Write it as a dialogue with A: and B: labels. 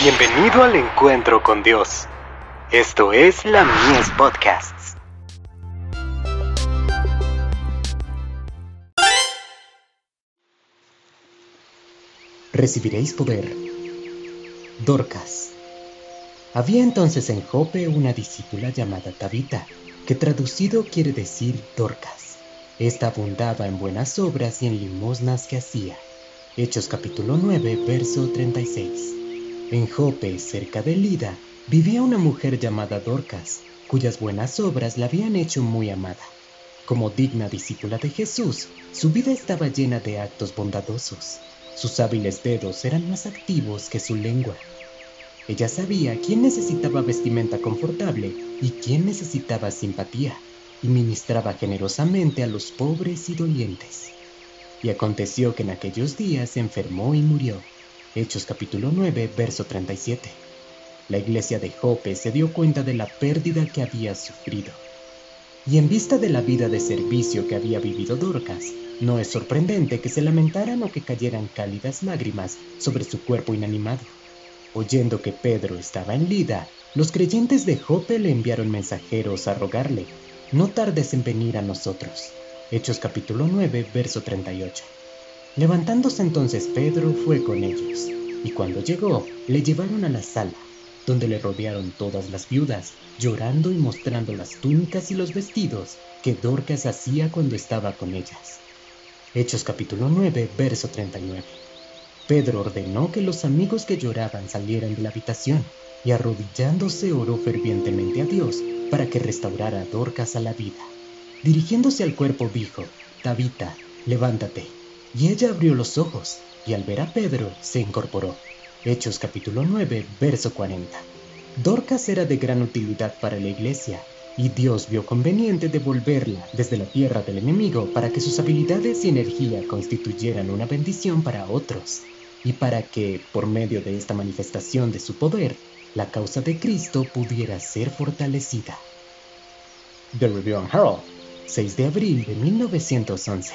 A: Bienvenido al encuentro con Dios. Esto es la Mies Podcasts.
B: Recibiréis poder. Dorcas. Había entonces en Jope una discípula llamada Tabita, que traducido quiere decir Dorcas. Esta abundaba en buenas obras y en limosnas que hacía. Hechos capítulo 9, verso 36. En Jope, cerca de Lida, vivía una mujer llamada Dorcas, cuyas buenas obras la habían hecho muy amada. Como digna discípula de Jesús, su vida estaba llena de actos bondadosos. Sus hábiles dedos eran más activos que su lengua. Ella sabía quién necesitaba vestimenta confortable y quién necesitaba simpatía, y ministraba generosamente a los pobres y dolientes. Y aconteció que en aquellos días se enfermó y murió. Hechos capítulo 9, verso 37. La iglesia de Jope se dio cuenta de la pérdida que había sufrido. Y en vista de la vida de servicio que había vivido Dorcas, no es sorprendente que se lamentaran o que cayeran cálidas lágrimas sobre su cuerpo inanimado. Oyendo que Pedro estaba en Lida, los creyentes de Jope le enviaron mensajeros a rogarle, no tardes en venir a nosotros. Hechos capítulo 9, verso 38. Levantándose entonces Pedro fue con ellos, y cuando llegó le llevaron a la sala, donde le rodearon todas las viudas, llorando y mostrando las túnicas y los vestidos que Dorcas hacía cuando estaba con ellas. Hechos capítulo 9, verso 39. Pedro ordenó que los amigos que lloraban salieran de la habitación, y arrodillándose oró fervientemente a Dios para que restaurara a Dorcas a la vida. Dirigiéndose al cuerpo dijo, Tabita, levántate. Y ella abrió los ojos, y al ver a Pedro se incorporó. Hechos capítulo 9, verso 40. Dorcas era de gran utilidad para la iglesia, y Dios vio conveniente devolverla desde la tierra del enemigo para que sus habilidades y energía constituyeran una bendición para otros, y para que, por medio de esta manifestación de su poder, la causa de Cristo pudiera ser fortalecida. The Review and Herald, 6 de abril de 1911.